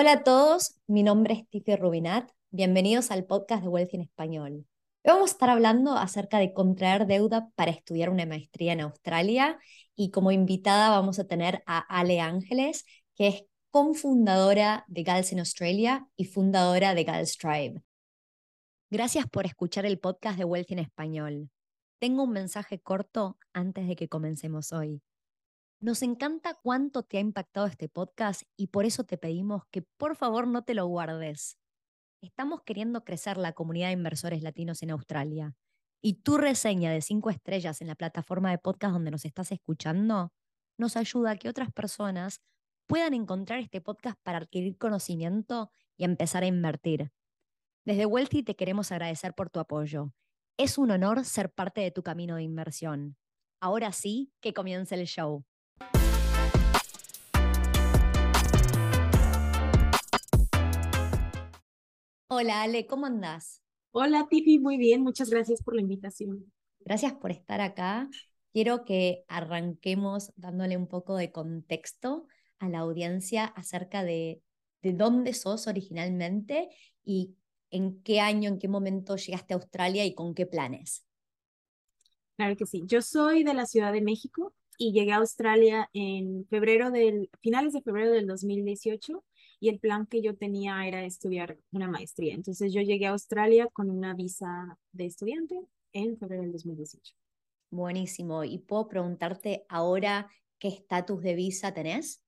Hola a todos, mi nombre es Tiffy Rubinat. Bienvenidos al podcast de Wealthy en Español. Hoy vamos a estar hablando acerca de contraer deuda para estudiar una maestría en Australia y como invitada vamos a tener a Ale Ángeles, que es cofundadora de Gals en Australia y fundadora de Gals Tribe. Gracias por escuchar el podcast de Wealthy en Español. Tengo un mensaje corto antes de que comencemos hoy. Nos encanta cuánto te ha impactado este podcast y por eso te pedimos que por favor no te lo guardes. Estamos queriendo crecer la comunidad de inversores latinos en Australia y tu reseña de cinco estrellas en la plataforma de podcast donde nos estás escuchando nos ayuda a que otras personas puedan encontrar este podcast para adquirir conocimiento y empezar a invertir. Desde Wealthy te queremos agradecer por tu apoyo. Es un honor ser parte de tu camino de inversión. Ahora sí, que comience el show. Hola Ale, ¿cómo andás? Hola Tiffy, muy bien, muchas gracias por la invitación. Gracias por estar acá. Quiero que arranquemos dándole un poco de contexto a la audiencia acerca de, de dónde sos originalmente y en qué año, en qué momento llegaste a Australia y con qué planes. Claro que sí. Yo soy de la Ciudad de México y llegué a Australia en febrero del, finales de febrero del 2018 y el plan que yo tenía era estudiar una maestría. Entonces yo llegué a Australia con una visa de estudiante en febrero del 2018. Buenísimo. ¿Y puedo preguntarte ahora qué estatus de visa tenés?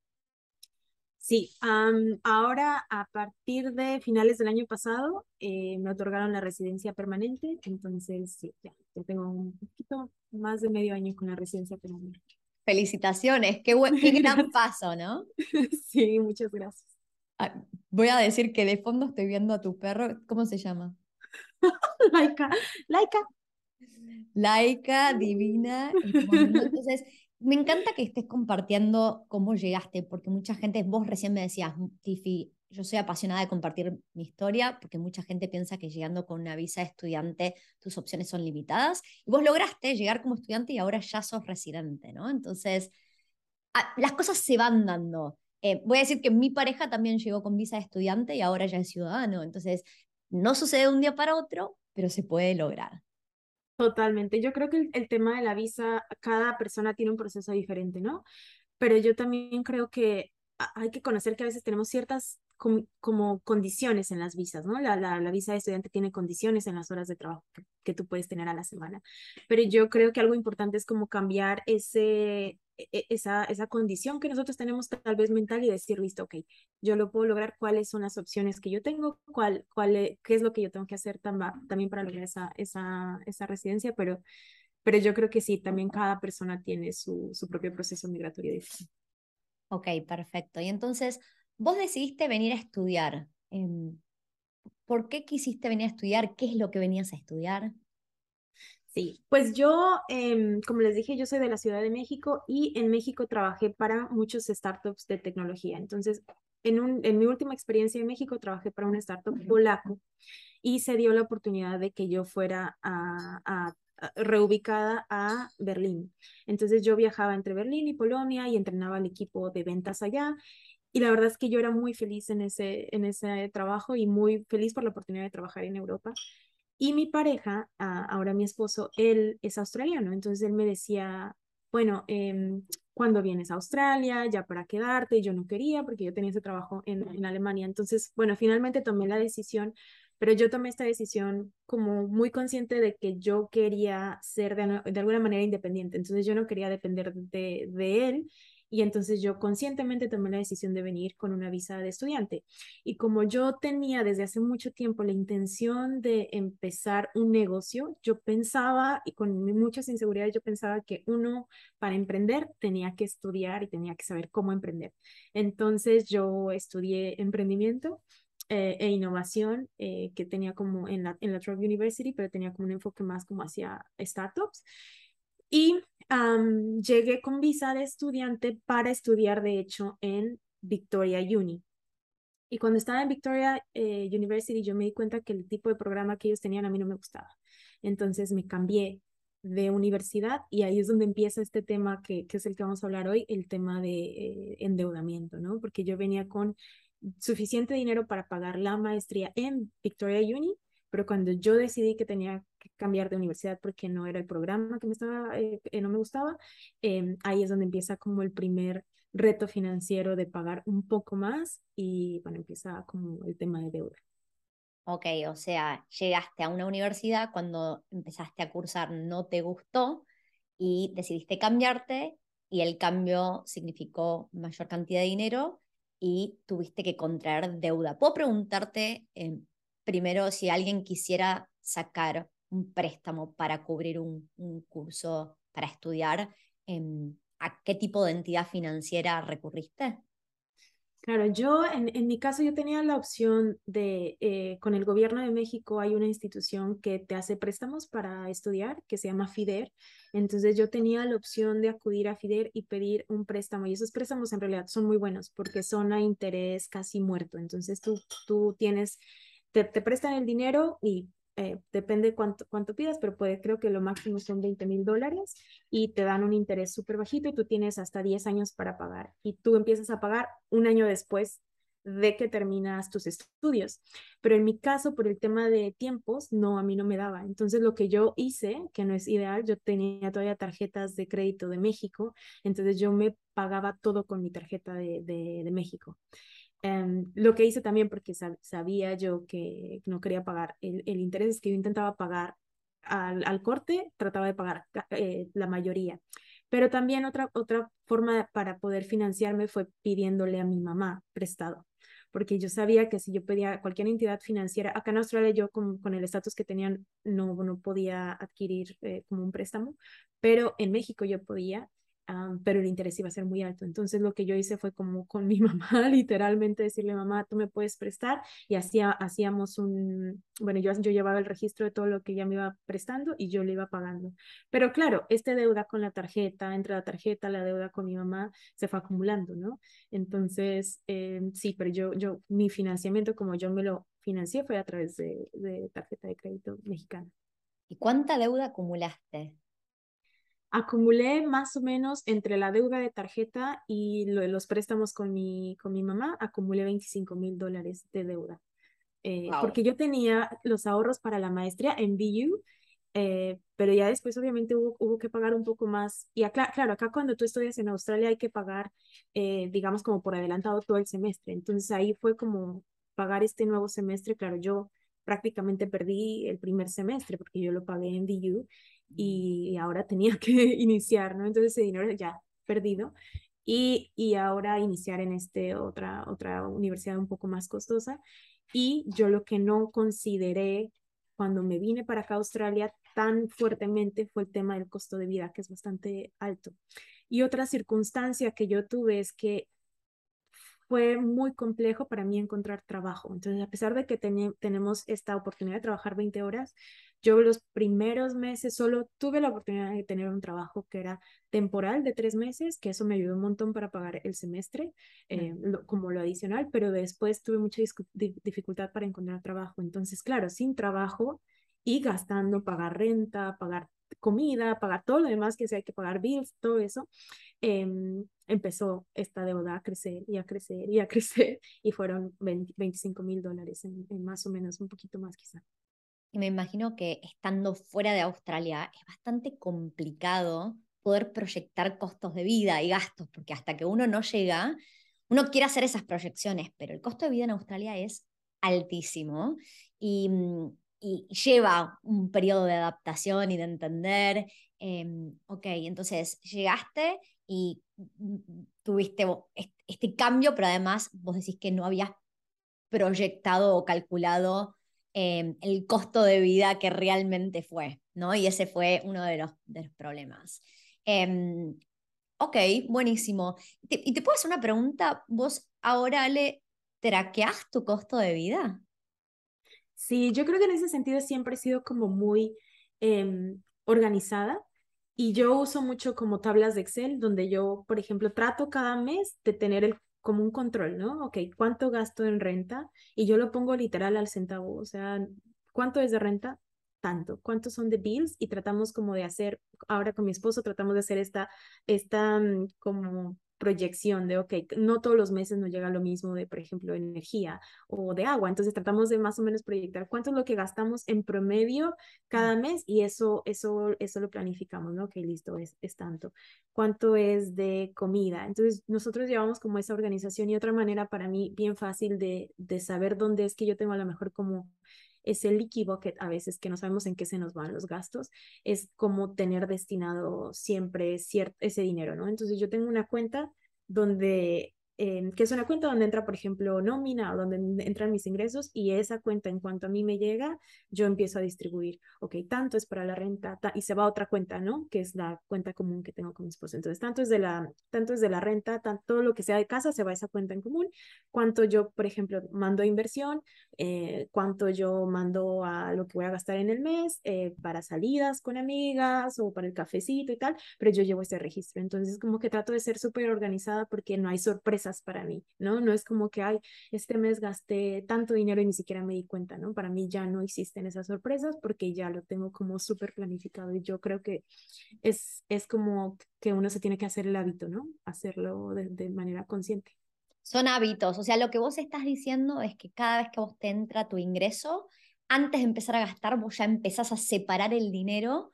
Sí, ahora a partir de finales del año pasado eh, me otorgaron la residencia permanente, entonces sí, ya, ya tengo un poquito más de medio año con la residencia permanente. Felicitaciones, qué, buen, qué gran paso, ¿no? Sí, muchas gracias. Ah, voy a decir que de fondo estoy viendo a tu perro, ¿cómo se llama? Laika, Laika. Laika, divina. Entonces, me encanta que estés compartiendo cómo llegaste, porque mucha gente, vos recién me decías, Tiffy, yo soy apasionada de compartir mi historia, porque mucha gente piensa que llegando con una visa de estudiante tus opciones son limitadas, y vos lograste llegar como estudiante y ahora ya sos residente, ¿no? Entonces, las cosas se van dando. Eh, voy a decir que mi pareja también llegó con visa de estudiante y ahora ya es ciudadano. Entonces, no sucede de un día para otro, pero se puede lograr. Totalmente. Yo creo que el, tema de la visa, cada persona tiene un proceso diferente, ¿no? Pero yo también creo que hay que conocer que a veces tenemos ciertas como condiciones en las visas, ¿no? La, la, la, visa de estudiante tiene condiciones en las horas de trabajo que, que, tú puedes tener a la semana. Pero yo creo que algo importante es como cambiar ese, esa, esa condición que nosotros tenemos tal vez mental y decir, listo, ok, yo lo puedo lograr, cuáles son las opciones que yo tengo, cuál, cuál, e, qué es lo que yo tengo que hacer también para lograr esa, esa, esa residencia, pero, pero yo creo que sí, también cada persona tiene su, su propio proceso migratorio Ok, perfecto. Y entonces, vos decidiste venir a estudiar. Em, ¿Por qué quisiste venir a estudiar? ¿Qué es lo que venías a estudiar? Sí, pues yo, em, como les dije, yo soy de la Ciudad de México y en México trabajé para muchos startups de tecnología. Entonces, en, un, en mi última experiencia en México trabajé para un startup polaco y se dio la oportunidad de que yo fuera a, reubicada a Berlín. Entonces yo viajaba entre Berlín y Polonia y entrenaba al equipo de ventas allá. Y la verdad es que yo era muy feliz en ese, en ese trabajo y muy feliz por la oportunidad de trabajar en Europa. Y mi pareja, ahora mi esposo, él es australiano, entonces él me decía, bueno, eh, ¿cuándo vienes a Australia? Ya para quedarte, y yo no quería porque yo tenía ese trabajo en, en Alemania. Entonces, bueno, finalmente tomé la decisión, pero yo tomé esta decisión como muy consciente de que yo quería ser de, de alguna manera independiente, entonces yo no quería depender de, de él y entonces yo conscientemente tomé la decisión de venir con una visa de estudiante. Y como yo tenía desde hace mucho tiempo la intención de empezar un negocio, yo pensaba, y con muchas inseguridades, yo pensaba que uno para emprender tenía que estudiar y tenía que saber cómo emprender. Entonces yo estudié emprendimiento. Eh, e innovación eh, que tenía como en la, en la Trump University, pero tenía como un enfoque más como hacia startups. Y llegué con visa de estudiante para estudiar, de hecho, en Victoria Uni. Y cuando estaba en Victoria eh, University, yo me di cuenta que el tipo de programa que ellos tenían a mí no me gustaba. Entonces me cambié de universidad y ahí es donde empieza este tema que, que es el que vamos a hablar hoy, el tema de eh, endeudamiento, ¿no? Porque yo venía con suficiente dinero para pagar la maestría en Victoria Uni, pero cuando yo decidí que tenía que cambiar de universidad porque no era el programa que me estaba, eh, no me gustaba, em, ahí es donde empieza como el primer reto financiero de pagar un poco más y bueno, empieza como el tema de deuda. Ok, o sea, llegaste a una universidad cuando empezaste a cursar, no te gustó y decidiste cambiarte y el cambio significó mayor cantidad de dinero y tuviste que contraer deuda. ¿Puedo preguntarte eh, primero si alguien quisiera sacar un préstamo para cubrir un, curso para estudiar? Em, ¿A qué tipo de entidad financiera recurriste? Claro, yo en, en, mi caso yo tenía la opción de, eh, con el gobierno de México hay una institución que te hace préstamos para estudiar, que se llama FIDER. Entonces yo tenía la opción de acudir a FIDER y pedir un préstamo. Y esos préstamos en realidad son muy buenos porque son a interés casi muerto. Entonces tú, tú tienes, te, te prestan el dinero y eh, depende cuánto, cuánto pidas, pero puede, creo que lo máximo son 20 mil dólares y te dan un interés súper bajito y tú tienes hasta 10 años para pagar y tú empiezas a pagar un año después de que terminas tus estudios. Pero en mi caso, por el tema de tiempos, no, a mí no me daba. Entonces, lo que yo hice, que no es ideal, yo tenía todavía tarjetas de crédito de México, entonces yo me pagaba todo con mi tarjeta de, de, de México. Em, lo que hice también porque sabía yo que no quería pagar el, el interés es que yo intentaba pagar al, al corte, trataba de pagar eh, la mayoría. Pero también otra, otra forma para poder financiarme fue pidiéndole a mi mamá prestado, porque yo sabía que si yo pedía cualquier entidad financiera, acá en Australia yo con, con el estatus que tenían no, no podía adquirir eh, como un préstamo, pero en México yo podía pero el interés iba a ser muy alto. Entonces lo que yo hice fue como con mi mamá, literalmente decirle, mamá, tú me puedes prestar y hacía, hacíamos un, bueno, yo, yo llevaba el registro de todo lo que ella me iba prestando y yo le iba pagando. Pero claro, esta deuda con la tarjeta, entre la tarjeta, la deuda con mi mamá, se fue acumulando, ¿no? Entonces, eh, sí, pero yo, yo, mi financiamiento como yo me lo financié fue a través de, de tarjeta de crédito mexicana. ¿Y cuánta deuda acumulaste? Acumulé más o menos entre la deuda de tarjeta y los préstamos con mi, con mi mamá, acumulé 25 mil dólares de deuda. Eh, porque yo tenía los ahorros para la maestría en BU, eh, pero ya después obviamente hubo, hubo que pagar un poco más. Y acá, claro, acá cuando tú estudias en Australia hay que pagar, eh, digamos, como por adelantado todo el semestre. Entonces ahí fue como pagar este nuevo semestre. Claro, yo prácticamente perdí el primer semestre porque yo lo pagué en BU y ahora tenía que iniciar, ¿no? Entonces ese dinero ya perdido y, y ahora iniciar en este otra, otra universidad un poco más costosa. Y yo lo que no consideré cuando me vine para acá a Australia tan fuertemente fue el tema del costo de vida, que es bastante alto. Y otra circunstancia que yo tuve es que fue muy complejo para mí encontrar trabajo. Entonces, a pesar de que tenemos esta oportunidad de trabajar 20 horas, yo los primeros meses solo tuve la oportunidad de tener un trabajo que era temporal de tres meses, que eso me ayudó un montón para pagar el semestre eh, como lo adicional, pero después tuve mucha dificultad para encontrar trabajo. Entonces, claro, sin trabajo y gastando, pagar renta, pagar comida, pagar todo lo demás que se hay que pagar bills, todo eso, em, empezó esta deuda a crecer y a crecer y a crecer y fueron 25 mil dólares en, más o menos, un poquito más quizá. Y me imagino que estando fuera de Australia es bastante complicado poder proyectar costos de vida y gastos, porque hasta que uno no llega, uno quiere hacer esas proyecciones, pero el costo de vida en Australia es altísimo y mm, y lleva un periodo de adaptación y de entender. Em, ok, entonces llegaste y tuviste este cambio, pero además vos decís que no habías proyectado o calculado em, el costo de vida que realmente fue, ¿no? Y ese fue uno de los, de los problemas. Em, ok, buenísimo. ¿Y te puedo hacer una pregunta? ¿Vos ahora le traqueás tu costo de vida? Sí, yo creo que en ese sentido siempre he sido como muy em, organizada y yo uso mucho como tablas de Excel donde yo, por ejemplo, trato cada mes de tener el, como un control, ¿no? Ok, ¿cuánto gasto en renta? Y yo lo pongo literal al centavo, o sea, ¿cuánto es de renta? Tanto, ¿cuántos son de bills? Y tratamos como de hacer, ahora con mi esposo tratamos de hacer esta, esta mm, como proyección de, ok, no todos los meses nos llega lo mismo de, por ejemplo, energía o de agua. Entonces tratamos de más o menos proyectar cuánto es lo que gastamos en promedio cada mes y eso, eso, eso lo planificamos, ¿no? Ok, listo, es, es tanto. ¿Cuánto es de comida? Entonces nosotros llevamos como esa organización y otra manera para mí bien fácil de, de saber dónde es que yo tengo a lo mejor como ese leaky bucket a veces que no sabemos en qué se nos van los gastos, es como tener destinado siempre cierto, ese dinero, ¿no? Entonces yo tengo una cuenta donde que es una cuenta donde entra, por ejemplo, nómina o donde entran mis ingresos y esa cuenta en cuanto a mí me llega, yo empiezo a distribuir, ok, tanto es para la renta y se va a otra cuenta, ¿no? Que es la cuenta común que tengo con mi esposo. Entonces, tanto es de la, tanto es de la renta, tanto, todo lo que sea de casa se va a esa cuenta en común, cuánto yo, por ejemplo, mando a inversión, eh, cuánto yo mando a lo que voy a gastar en el mes, eh, para salidas con amigas o para el cafecito y tal, pero yo llevo ese registro. Entonces, como que trato de ser súper organizada porque no hay sorpresas para mí, ¿no? No es como que, ay, este mes gasté tanto dinero y ni siquiera me di cuenta, ¿no? Para mí ya no existen esas sorpresas porque ya lo tengo como súper planificado y yo creo que es, es como que uno se tiene que hacer el hábito, ¿no? Hacerlo de, manera consciente. Son hábitos, o sea, lo que vos estás diciendo es que cada vez que vos te entra tu ingreso, antes de empezar a gastar, vos ya empezás a separar el dinero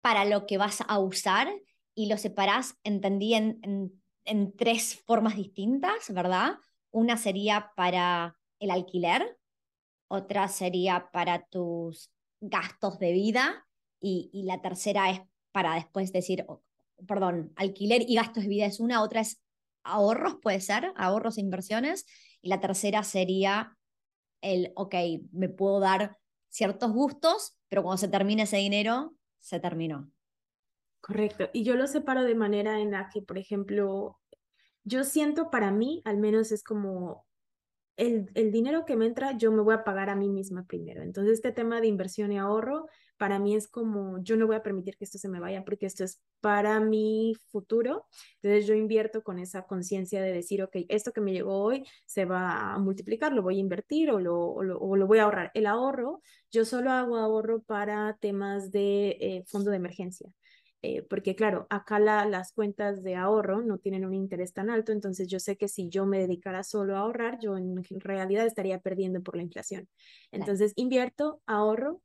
para lo que vas a usar y lo separás, entendí, en, en en tres formas distintas, ¿verdad? Una sería para el alquiler, otra sería para tus gastos de vida y, la tercera es para después decir, perdón, alquiler y gastos de vida es una, otra es ahorros, puede ser, ahorros e inversiones, y la tercera sería el, ok, me puedo dar ciertos gustos, pero cuando se termine ese dinero, se terminó. Correcto. Y yo lo separo de manera en la que, por ejemplo, yo siento para mí, al menos es como el, el, dinero que me entra, yo me voy a pagar a mí misma primero. Entonces, este tema de inversión y ahorro, para mí es como, yo no voy a permitir que esto se me vaya porque esto es para mi futuro. Entonces, yo invierto con esa conciencia de decir, ok, esto que me llegó hoy se va a multiplicar, lo voy a invertir o lo, o lo, voy a ahorrar. El ahorro, yo solo hago ahorro para temas de eh, fondo de emergencia. Eh, porque claro, acá las cuentas de ahorro no tienen un interés tan alto, entonces yo sé que si yo me dedicara solo a ahorrar, yo en realidad estaría perdiendo por la inflación. Entonces invierto, ahorro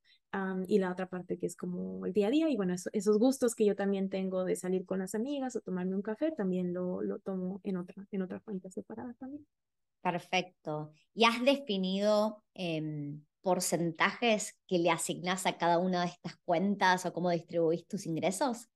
y la otra parte que es como el día a día y bueno, esos gustos que yo también tengo de salir con las amigas o tomarme un café, también lo, lo tomo en otra, en otra cuenta separada también. Perfecto. ¿Y has definido em, porcentajes que le asignás a cada una de estas cuentas o cómo distribuís tus ingresos?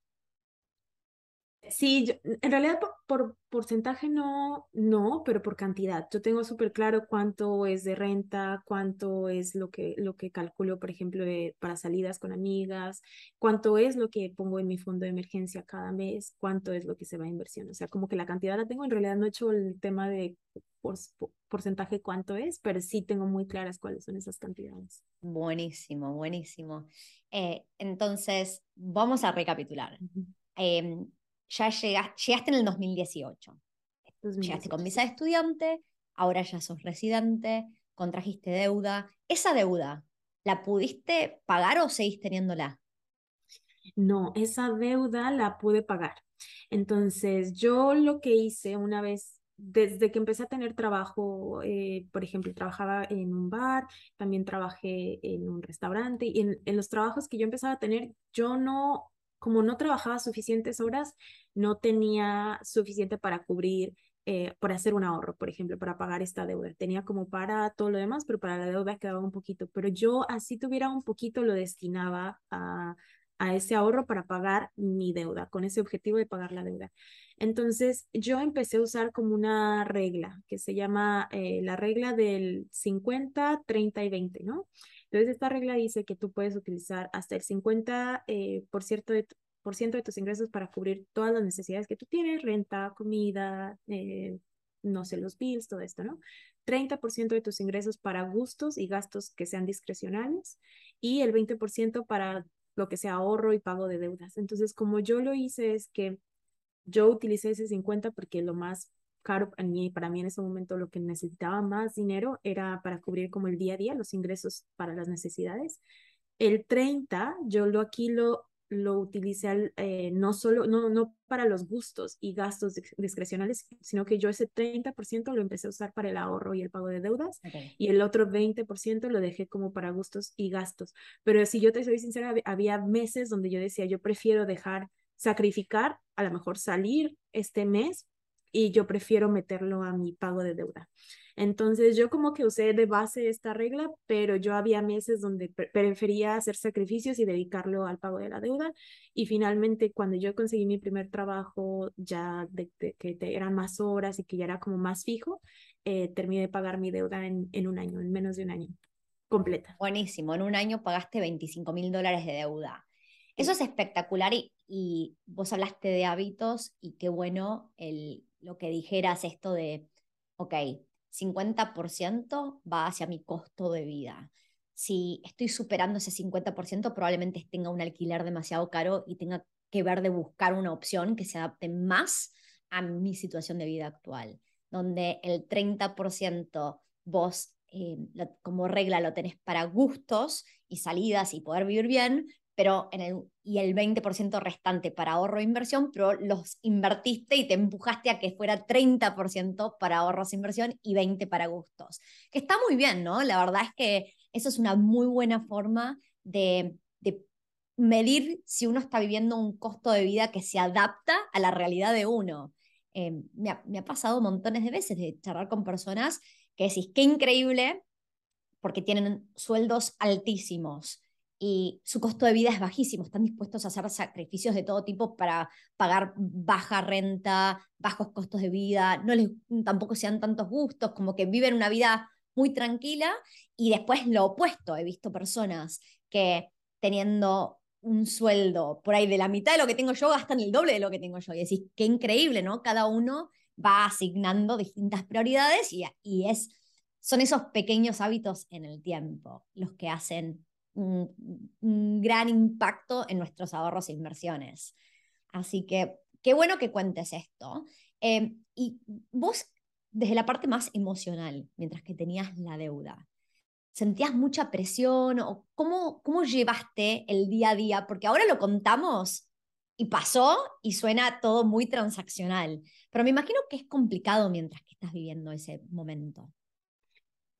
Sí, en realidad por, porcentaje no, no, pero por cantidad. Yo tengo súper claro cuánto es de renta, cuánto es lo que, lo que calculo, por ejemplo, para salidas con amigas, cuánto es lo que pongo en mi fondo de emergencia cada mes, cuánto es lo que se va a inversión. O sea, como que la cantidad la tengo, en realidad no he hecho el tema de porcentaje cuánto es, pero sí tengo muy claras cuáles son esas cantidades. Buenísimo, buenísimo. Eh, entonces, vamos a recapitular ya llegaste, en el 2018. Llegaste con visa de estudiante, ahora ya sos residente, contrajiste deuda. ¿Esa deuda la pudiste pagar o seguís teniéndola? No, esa deuda la pude pagar. Entonces, yo lo que hice una vez, desde que empecé a tener trabajo, eh, por ejemplo, trabajaba en un bar, también trabajé en un restaurante y en, en los trabajos que yo empezaba a tener, yo no como no trabajaba suficientes horas, no tenía suficiente para cubrir, eh, para hacer un ahorro, por ejemplo, para pagar esta deuda. Tenía como para todo lo demás, pero para la deuda quedaba un poquito. Pero yo así tuviera un poquito, lo destinaba a, a ese ahorro para pagar mi deuda, con ese objetivo de pagar la deuda. Entonces, yo empecé a usar como una regla que se llama eh, la regla del 50, 30 y 20, ¿no? Entonces, esta regla dice que tú puedes utilizar hasta el 50% eh, por de, ciento de tus ingresos para cubrir todas las necesidades que tú tienes, renta, comida, eh, no sé, los bills, todo esto, ¿no? 30% de tus ingresos para gustos y gastos que sean discrecionales y el 20% para lo que sea ahorro y pago de deudas. Entonces, como yo lo hice es que yo utilicé ese 50 porque lo más caro para mí, para mí en ese momento lo que necesitaba más dinero era para cubrir como el día a día, los ingresos para las necesidades. El 30, yo lo aquí lo lo utilicé eh, no solo, no, no para los gustos y gastos discrecionales, sino que yo ese 30% lo empecé a usar para el ahorro y el pago de deudas y el otro 20% lo dejé como para gustos y gastos. Pero si yo te soy sincera, había meses donde yo decía, yo prefiero dejar sacrificar, a lo mejor salir este mes y yo prefiero meterlo a mi pago de deuda. Entonces yo como que usé de base esta regla, pero yo había meses donde prefería hacer sacrificios y dedicarlo al pago de la deuda. Y finalmente cuando yo conseguí mi primer trabajo ya de, que eran más horas y que ya era como más fijo, eh, terminé de pagar mi deuda en, en un año, en menos de un año, completa. Buenísimo, en un año pagaste 25 mil dólares de deuda. Eso es espectacular y, y, vos hablaste de hábitos y qué bueno el, lo que dijeras esto de, ok, 50% va hacia mi costo de vida. Si estoy superando ese 50%, probablemente tenga un alquiler demasiado caro y tenga que ver de buscar una opción que se adapte más a mi situación de vida actual, donde el 30% vos eh, como regla lo tenés para gustos y salidas y poder vivir bien, pero en el, y el 20% restante para ahorro e inversión, pero los invertiste y te empujaste a que fuera 30% para ahorros e inversión y 20% para gustos. Que está muy bien, ¿no? La verdad es que eso es una muy buena forma de, de medir si uno está viviendo un costo de vida que se adapta a la realidad de uno. Eh, me, ha, me, ha, pasado montones de veces de charlar con personas que decís, qué increíble, porque tienen sueldos altísimos y su costo de vida es bajísimo. Están dispuestos a hacer sacrificios de todo tipo para pagar baja renta, bajos costos de vida, no les tampoco sean tantos gustos, como que viven una vida muy tranquila y después lo opuesto. He visto personas que teniendo un sueldo por ahí de la mitad de lo que tengo yo gastan el doble de lo que tengo yo. Y decís, qué increíble, ¿no? Cada uno va asignando distintas prioridades y, y es, son esos pequeños hábitos en el tiempo los que hacen un, gran impacto en nuestros ahorros e inversiones. Así que qué bueno que cuentes esto. Em, y vos, desde la parte más emocional, mientras que tenías la deuda, ¿sentías mucha presión o cómo, cómo llevaste el día a día? Porque ahora lo contamos y pasó y suena todo muy transaccional, pero me imagino que es complicado mientras que estás viviendo ese momento.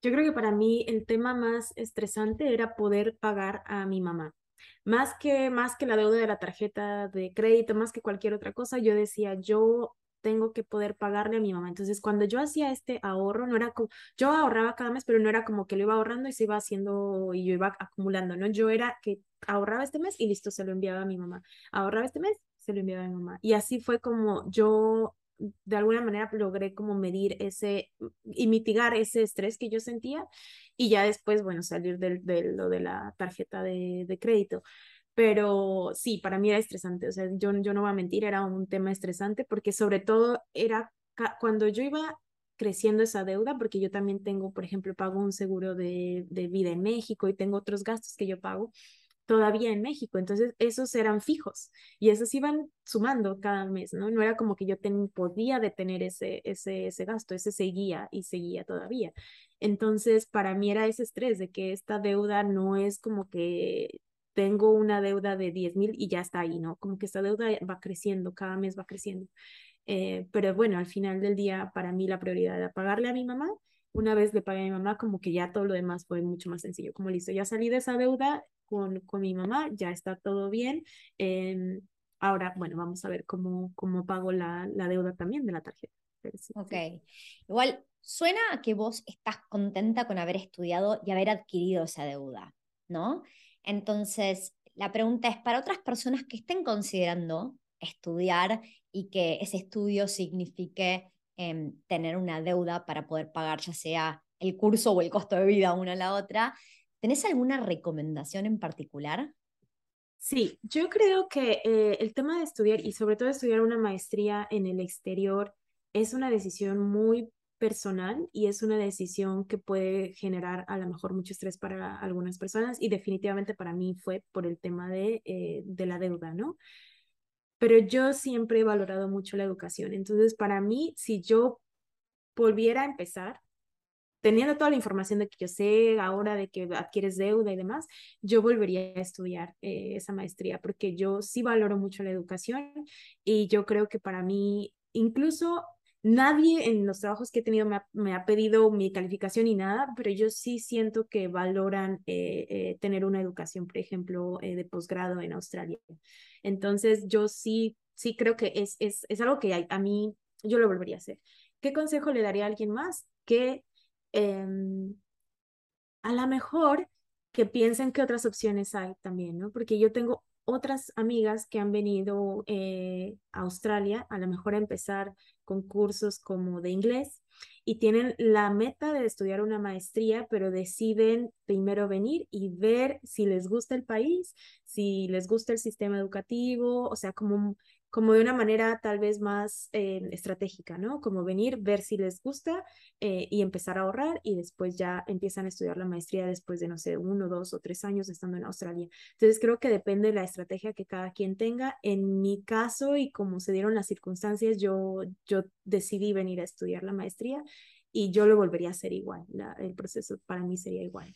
Yo creo que para mí el tema más estresante era poder pagar a mi mamá. Más que, más que la deuda de la tarjeta de crédito, más que cualquier otra cosa, yo decía, yo tengo que poder pagarle a mi mamá. Entonces, cuando yo hacía este ahorro, no era como, yo ahorraba cada mes, pero no era como que lo iba ahorrando y se iba haciendo y yo iba acumulando, ¿no? Yo era que ahorraba este mes y listo, se lo enviaba a mi mamá. Ahorraba este mes, se lo enviaba a mi mamá. Y así fue como yo de alguna manera logré como medir ese y mitigar ese estrés que yo sentía y ya después, bueno, salir de lo de la tarjeta de, de, crédito. Pero sí, para mí era estresante, o sea, yo, yo no voy a mentir, era un tema estresante porque sobre todo era cuando yo iba creciendo esa deuda, porque yo también tengo, por ejemplo, pago un seguro de, de vida en México y tengo otros gastos que yo pago todavía en México. Entonces, esos eran fijos y esos iban sumando cada mes, ¿no? No era como que yo podía detener ese, ese, ese gasto, ese seguía y seguía todavía. Entonces, para mí era ese estrés de que esta deuda no es como que tengo una deuda de 10 mil y ya está ahí, ¿no? Como que esta deuda va creciendo, cada mes va creciendo. Eh, pero bueno, al final del día, para mí la prioridad era pagarle a mi mamá una vez le pagué a mi mamá, como que ya todo lo demás fue mucho más sencillo. Como listo, ya salí de esa deuda con, con mi mamá, ya está todo bien. Em, ahora, bueno, vamos a ver cómo, cómo pago la, la deuda también de la tarjeta. ok. Igual, suena a que vos estás contenta con haber estudiado y haber adquirido esa deuda, ¿no? Entonces, la pregunta es, para otras personas que estén considerando estudiar y que ese estudio signifique em, tener una deuda para poder pagar ya sea el curso o el costo de vida una a la otra, ¿Tenés alguna recomendación en particular? Sí, yo creo que eh, el tema de estudiar y sobre todo estudiar una maestría en el exterior es una decisión muy personal y es una decisión que puede generar a lo mejor mucho estrés para algunas personas y definitivamente para mí fue por el tema de, eh, de la deuda, ¿no? Pero yo siempre he valorado mucho la educación, entonces para mí, si yo volviera a empezar, teniendo toda la información de que yo sé ahora de que adquieres deuda y demás, yo volvería a estudiar eh, esa maestría porque yo sí valoro mucho la educación y yo creo que para mí, incluso nadie en los trabajos que he tenido me ha, pedido mi calificación ni nada, pero yo sí siento que valoran eh, eh, tener una educación, por ejemplo, de posgrado en Australia. Entonces, yo sí, sí creo que es, es, es algo que a, a mí yo lo volvería a hacer. ¿Qué consejo le daría a alguien más? Que Em, a lo mejor que piensen que otras opciones hay también, ¿no? Porque yo tengo otras amigas que han venido eh, a Australia, a lo mejor a empezar con cursos como de inglés y tienen la meta de estudiar una maestría, pero deciden primero venir y ver si les gusta el país, si les gusta el sistema educativo, o sea, como como de una manera tal vez más eh, estratégica, ¿no? Como venir, ver si les gusta eh, y empezar a ahorrar y después ya empiezan a estudiar la maestría después de, no sé, uno, dos o tres años estando en Australia. Entonces creo que depende de la estrategia que cada quien tenga. En mi caso y como se dieron las circunstancias, yo, yo decidí venir a estudiar la maestría y yo lo volvería a hacer igual. el proceso para mí sería igual.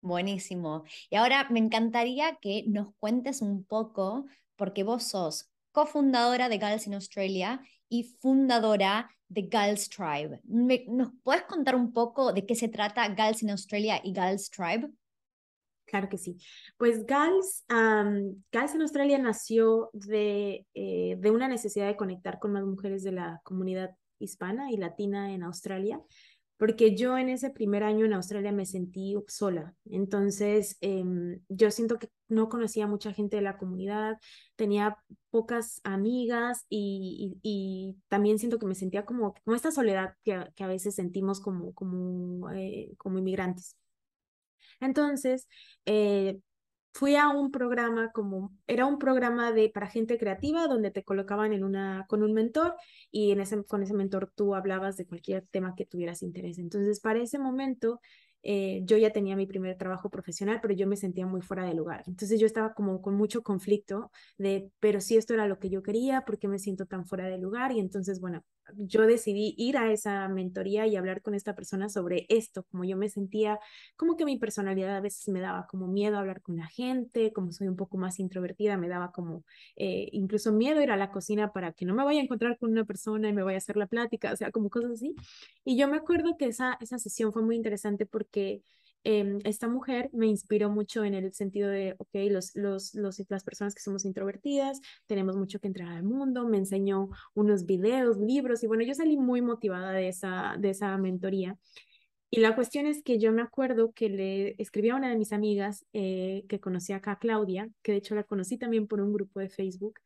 Buenísimo. Y ahora me encantaría que nos cuentes un poco, porque vos sos cofundadora de Girls in Australia y fundadora de Girls Tribe. ¿Nos puedes contar un poco de qué se trata Girls in Australia y Girls Tribe? Claro que sí. Pues Girls, um, Australia nació de, eh, de una necesidad de conectar con más mujeres de la comunidad hispana y latina en Australia porque yo en ese primer año en Australia me sentí sola. Entonces, em, yo siento que no conocía mucha gente de la comunidad, tenía pocas amigas y, también siento que me sentía como, como esta soledad que, que a veces sentimos como, como, eh, como inmigrantes. Entonces, eh, fui a un programa como, era un programa de, para gente creativa donde te colocaban en una, con un mentor y en ese, con ese mentor tú hablabas de cualquier tema que tuvieras interés. Entonces, para ese momento, eh, yo ya tenía mi primer trabajo profesional, pero yo me sentía muy fuera de lugar. Entonces yo estaba como con mucho conflicto de, pero si esto era lo que yo quería, ¿por qué me siento tan fuera de lugar? Y entonces, bueno, yo decidí ir a esa mentoría y hablar con esta persona sobre esto, como yo me sentía, como que mi personalidad a veces me daba como miedo a hablar con la gente, como soy un poco más introvertida, me daba como eh, incluso miedo ir a la cocina para que no me vaya a encontrar con una persona y me vaya a hacer la plática, o sea, como cosas así. Y yo me acuerdo que esa, esa sesión fue muy interesante porque Em, esta mujer me inspiró mucho en el sentido de, ok, los, los, las personas que somos introvertidas, tenemos mucho que entrar al mundo, me enseñó unos videos, libros, y bueno, yo salí muy motivada de esa, de esa mentoría. Y la cuestión es que yo me acuerdo que le escribí a una de mis amigas eh, que conocí acá, Claudia, que de hecho la conocí también por un grupo de Facebook.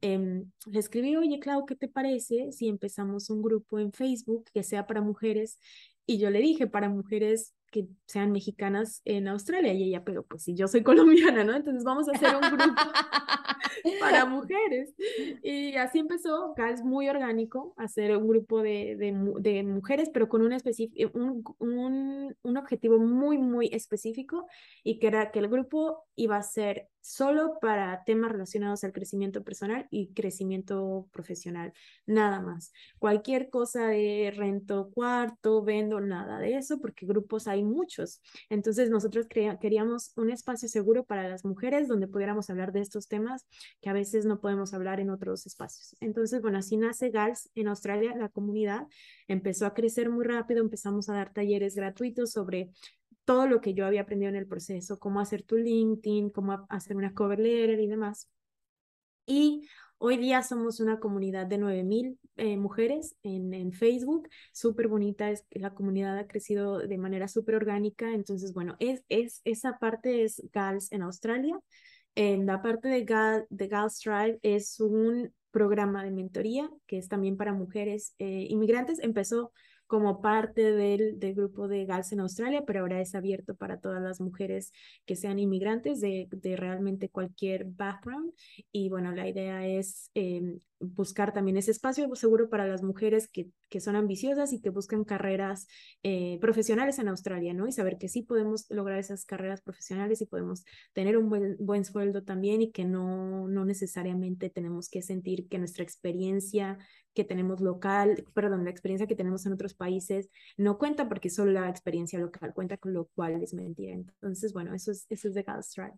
Em, le escribí, oye, Clau, ¿qué te parece si empezamos un grupo en Facebook que sea para mujeres? Y yo le dije, para mujeres que sean mexicanas en Australia. Y ella, pero pues si yo soy colombiana, ¿no? Entonces vamos a hacer un grupo para mujeres. Y así empezó, es muy orgánico, hacer un grupo de, de, mujeres, pero con un, un, un, un objetivo muy, muy específico y que era que el grupo iba a ser solo para temas relacionados al crecimiento personal y crecimiento profesional, nada más. Cualquier cosa de rento cuarto, vendo, nada de eso, porque grupos hay muchos. Entonces nosotros queríamos un espacio seguro para las mujeres donde pudiéramos hablar de estos temas que a veces no podemos hablar en otros espacios. Entonces, bueno, así nace GALS en Australia, la comunidad empezó a crecer muy rápido, empezamos a dar talleres gratuitos sobre todo lo que yo había aprendido en el proceso, cómo hacer tu LinkedIn, cómo hacer una cover letter y demás. Y hoy día somos una comunidad de 9000 eh, mujeres en, en Facebook, súper bonita, es, la comunidad ha crecido de manera súper orgánica, entonces bueno, es, es, esa parte es GALS en Australia. En la parte de, Gal, de GALS Tribe es un programa de mentoría que es también para mujeres eh, inmigrantes. Empezó como parte del, del, grupo de GALS en Australia, pero ahora es abierto para todas las mujeres que sean inmigrantes de, de realmente cualquier background. Y bueno, la idea es em, buscar también ese espacio seguro para las mujeres que, que son ambiciosas y que buscan carreras eh, profesionales en Australia, ¿no? Y saber que sí podemos lograr esas carreras profesionales y podemos tener un buen, buen sueldo también y que no, no necesariamente tenemos que sentir que nuestra experiencia que tenemos local, perdón, la experiencia que tenemos en otros países no cuenta porque solo la experiencia local cuenta, con lo cual es mentira. Entonces, bueno, eso es, eso es de Galstrad.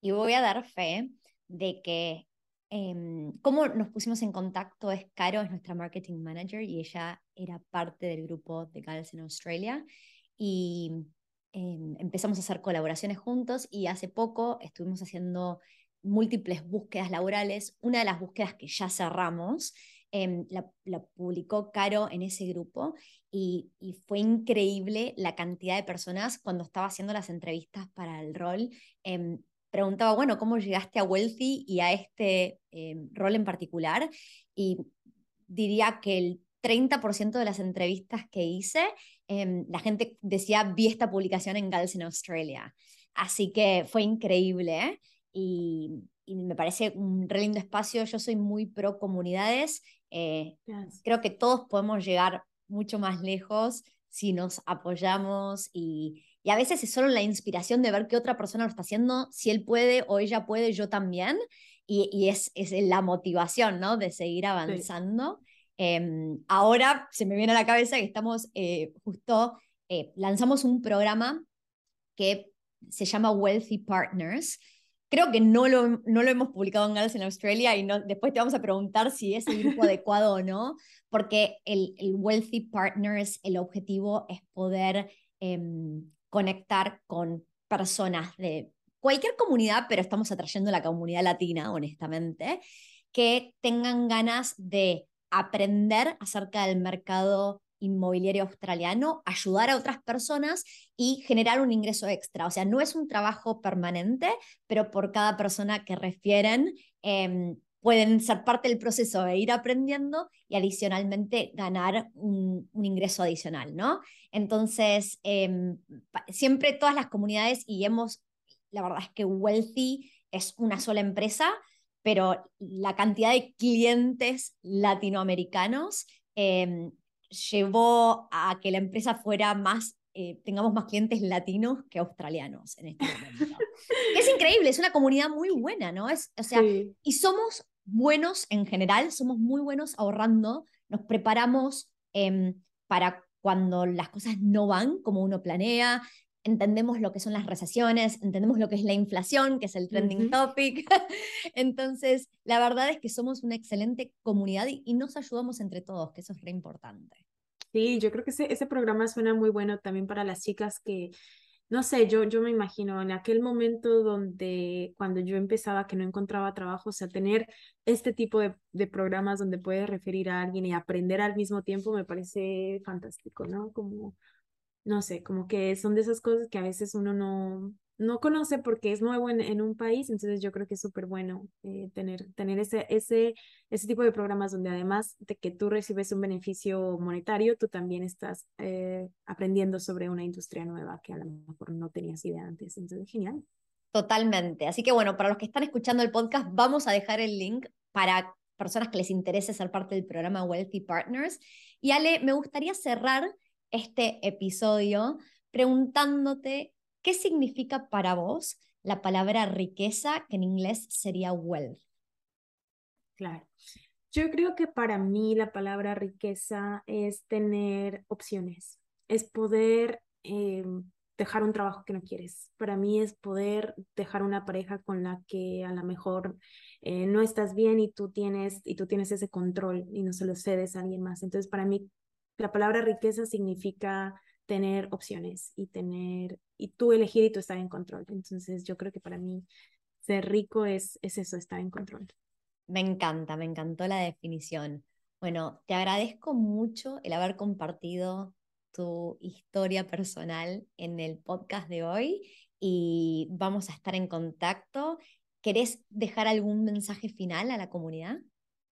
Y voy a dar fe de que eh, cómo nos pusimos en contacto es Caro, es nuestra marketing manager y ella era parte del grupo de Gals en Australia y em, empezamos a hacer colaboraciones juntos y hace poco estuvimos haciendo múltiples búsquedas laborales. Una de las búsquedas que ya cerramos em, la, publicó Caro en ese grupo y, y, fue increíble la cantidad de personas cuando estaba haciendo las entrevistas para el rol preguntaba, bueno, ¿cómo llegaste a Wealthy y a este eh, rol en particular? Y diría que el 30% de las entrevistas que hice, em, la gente decía, vi esta publicación en Gals en Australia. Así que fue increíble ¿eh? y, me parece un re lindo espacio. Yo soy muy pro comunidades. Eh, creo que todos podemos llegar mucho más lejos si nos apoyamos y, y a veces es solo la inspiración de ver que otra persona lo está haciendo, si él puede o ella puede, yo también. Y, y es, es, la motivación, ¿no? De seguir avanzando. Em, ahora se me viene a la cabeza que estamos eh, justo, eh, lanzamos un programa que se llama Wealthy Partners. Creo que no lo, no lo hemos publicado en Gals en Australia y no, después te vamos a preguntar si es el grupo adecuado o no, porque el, el Wealthy Partners, el objetivo es poder em, conectar con personas de cualquier comunidad, pero estamos atrayendo a la comunidad latina, honestamente, que tengan ganas de aprender acerca del mercado inmobiliario australiano, ayudar a otras personas y generar un ingreso extra. O sea, no es un trabajo permanente, pero por cada persona que refieren, em, pueden ser parte del proceso de ir aprendiendo y adicionalmente ganar un, ingreso adicional, ¿no? Entonces, em, siempre todas las comunidades, y hemos, la verdad es que Wealthy es una sola empresa, pero la cantidad de clientes latinoamericanos em, llevó a que la empresa fuera más eh, tengamos más clientes latinos que australianos en este momento. es increíble, es una comunidad muy buena, ¿no? Es, o sea, y somos buenos en general, somos muy buenos ahorrando, nos preparamos em, para cuando las cosas no van como uno planea, entendemos lo que son las recesiones, entendemos lo que es la inflación, que es el trending topic. Entonces, la verdad es que somos una excelente comunidad y, nos ayudamos entre todos, que eso es re importante. Sí, yo creo que ese, ese programa suena muy bueno también para las chicas que no sé, yo, yo me imagino en aquel momento donde cuando yo empezaba que no encontraba trabajo, o sea, tener este tipo de, de programas donde puedes referir a alguien y aprender al mismo tiempo me parece fantástico, ¿no? Como, no sé, como que son de esas cosas que a veces uno no, no conoce porque es nuevo en, en, un país, entonces yo creo que es súper bueno eh, tener, tener ese, ese, ese tipo de programas donde además de que tú recibes un beneficio monetario, tú también estás eh, aprendiendo sobre una industria nueva que a lo mejor no tenías idea antes. Entonces, genial. Totalmente. Así que bueno, para los que están escuchando el podcast, vamos a dejar el link para personas que les interese ser parte del programa Wealthy Partners. Y Ale, me gustaría cerrar este episodio preguntándote ¿Qué significa para vos la palabra riqueza, que en inglés sería wealth? Claro. Yo creo que para mí la palabra riqueza es tener opciones, es poder em, dejar un trabajo que no quieres. Para mí es poder dejar una pareja con la que a lo mejor eh, no estás bien y tú tienes y tú tienes ese control y no se lo cedes a alguien más. Entonces, para mí la palabra riqueza significa tener opciones y tener, y tú elegir y tú estar en control. Entonces yo creo que para mí ser rico es, es eso, estar en control. Me encanta, me encantó la definición. Bueno, te agradezco mucho el haber compartido tu historia personal en el podcast de hoy y vamos a estar en contacto. ¿Querés dejar algún mensaje final a la comunidad?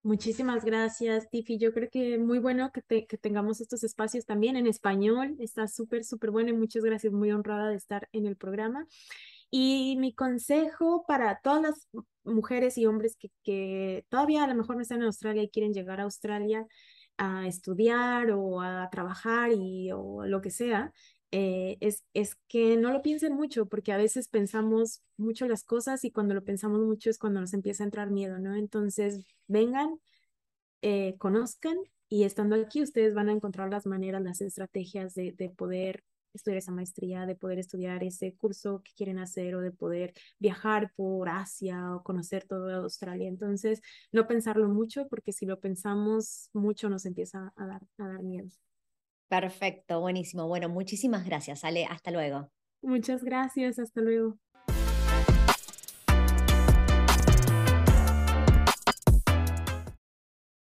Muchísimas gracias, Tiffy. Yo creo que muy bueno que, que tengamos estos espacios también en español. Está súper, súper bueno y muchas gracias. Muy honrada de estar en el programa. Y mi consejo para todas las mujeres y hombres que, que todavía a lo mejor no están en Australia y quieren llegar a Australia a estudiar o a trabajar y, o lo que sea, eh, es, es que no lo piensen mucho, porque a veces pensamos mucho las cosas y cuando lo pensamos mucho es cuando nos empieza a entrar miedo, ¿no? Entonces, vengan, eh, conozcan y estando aquí ustedes van a encontrar las maneras, las estrategias de, de poder estudiar esa maestría, de poder estudiar ese curso que quieren hacer o de poder viajar por Asia o conocer toda Australia. Entonces, no pensarlo mucho porque si lo pensamos mucho nos empieza a dar, a dar miedo. Perfecto, buenísimo. Bueno, muchísimas gracias, Ale. Hasta luego. Muchas gracias, hasta luego.